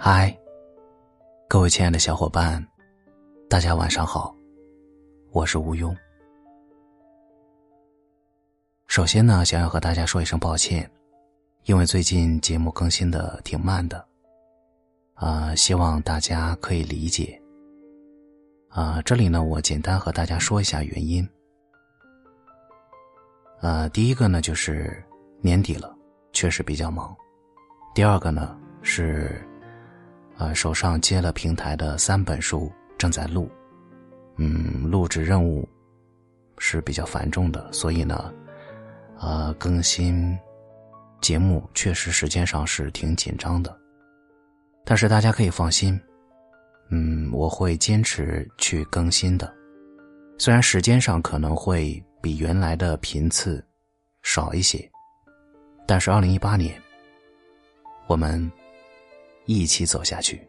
嗨，各位亲爱的小伙伴，大家晚上好，我是吴庸。首先呢，想要和大家说一声抱歉，因为最近节目更新的挺慢的，啊，希望大家可以理解。啊，这里呢，我简单和大家说一下原因。呃，第一个呢，就是年底了，确实比较忙；第二个呢，是。呃，手上接了平台的三本书，正在录，嗯，录制任务是比较繁重的，所以呢，呃，更新节目确实时间上是挺紧张的。但是大家可以放心，嗯，我会坚持去更新的，虽然时间上可能会比原来的频次少一些，但是二零一八年，我们。一起走下去。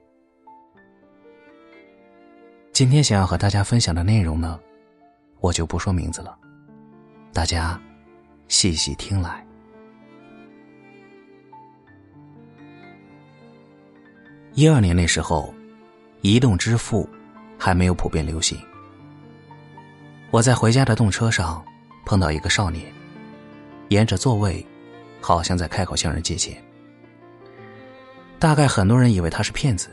今天想要和大家分享的内容呢，我就不说名字了，大家细细听来。一二年那时候，移动支付还没有普遍流行。我在回家的动车上碰到一个少年，沿着座位，好像在开口向人借钱。大概很多人以为他是骗子，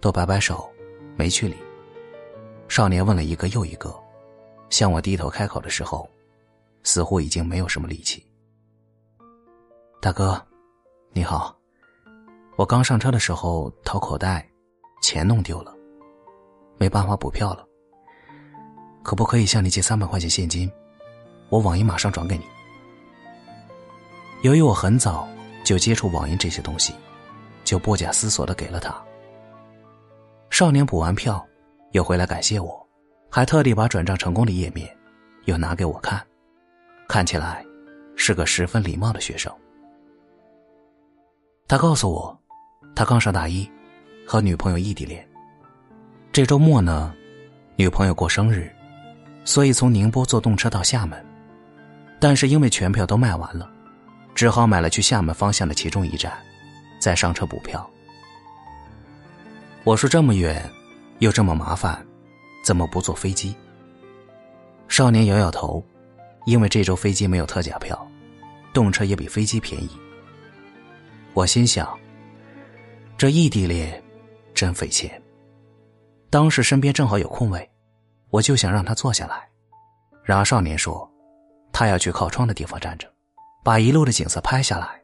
都摆摆手，没去理。少年问了一个又一个，向我低头开口的时候，似乎已经没有什么力气。大哥，你好，我刚上车的时候掏口袋，钱弄丢了，没办法补票了。可不可以向你借三百块钱现金？我网银马上转给你。由于我很早就接触网银这些东西。就不假思索的给了他。少年补完票，又回来感谢我，还特地把转账成功的页面又拿给我看，看起来是个十分礼貌的学生。他告诉我，他刚上大一，和女朋友异地恋。这周末呢，女朋友过生日，所以从宁波坐动车到厦门，但是因为全票都卖完了，只好买了去厦门方向的其中一站。再上车补票。我说这么远，又这么麻烦，怎么不坐飞机？少年摇摇头，因为这周飞机没有特价票，动车也比飞机便宜。我心想，这异地恋真费钱。当时身边正好有空位，我就想让他坐下来。然而少年说，他要去靠窗的地方站着，把一路的景色拍下来。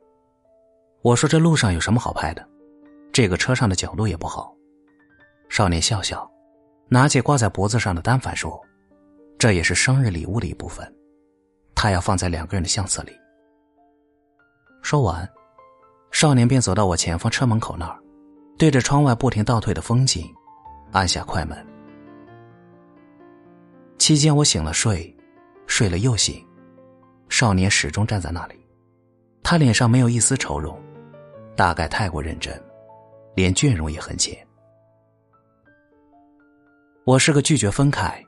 我说：“这路上有什么好拍的？这个车上的角度也不好。”少年笑笑，拿起挂在脖子上的单反说：“这也是生日礼物的一部分，他要放在两个人的相册里。”说完，少年便走到我前方车门口那儿，对着窗外不停倒退的风景，按下快门。期间我醒了睡，睡了又醒，少年始终站在那里，他脸上没有一丝愁容。大概太过认真，连倦容也很浅。我是个拒绝分开、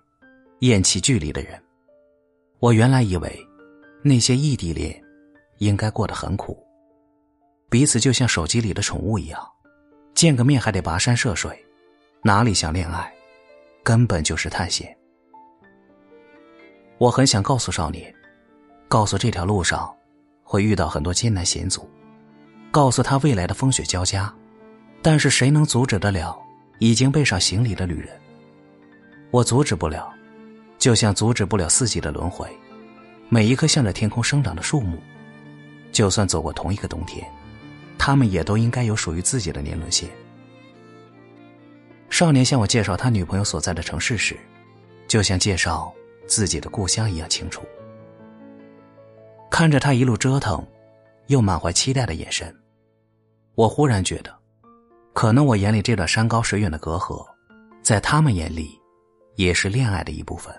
厌弃距离的人。我原来以为，那些异地恋应该过得很苦，彼此就像手机里的宠物一样，见个面还得跋山涉水，哪里像恋爱，根本就是探险。我很想告诉少年，告诉这条路上会遇到很多艰难险阻。告诉他未来的风雪交加，但是谁能阻止得了已经背上行李的旅人？我阻止不了，就像阻止不了四季的轮回。每一棵向着天空生长的树木，就算走过同一个冬天，他们也都应该有属于自己的年轮线。少年向我介绍他女朋友所在的城市时，就像介绍自己的故乡一样清楚。看着他一路折腾，又满怀期待的眼神。我忽然觉得，可能我眼里这段山高水远的隔阂，在他们眼里，也是恋爱的一部分。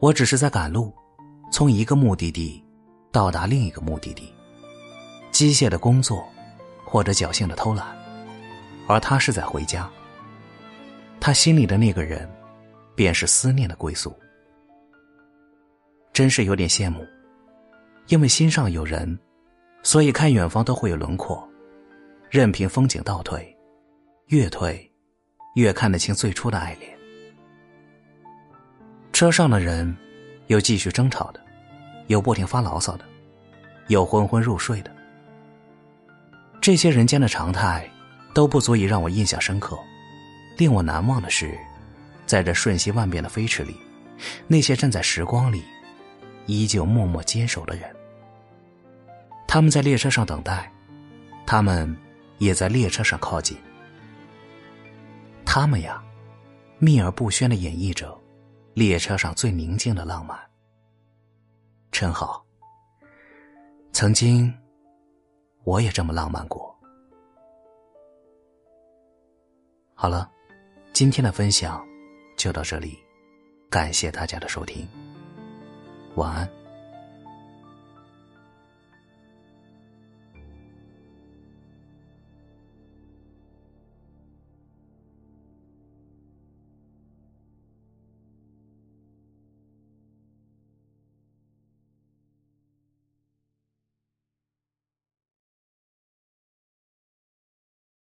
我只是在赶路，从一个目的地到达另一个目的地，机械的工作，或者侥幸的偷懒，而他是在回家。他心里的那个人，便是思念的归宿。真是有点羡慕，因为心上有人。所以看远方都会有轮廓，任凭风景倒退，越退，越看得清最初的爱恋。车上的人，有继续争吵的，有不停发牢骚的，有昏昏入睡的。这些人间的常态，都不足以让我印象深刻。令我难忘的是，在这瞬息万变的飞驰里，那些站在时光里，依旧默默坚守的人。他们在列车上等待，他们也在列车上靠近。他们呀，秘而不宣的演绎着列车上最宁静的浪漫。真好。曾经。我也这么浪漫过。好了，今天的分享就到这里，感谢大家的收听，晚安。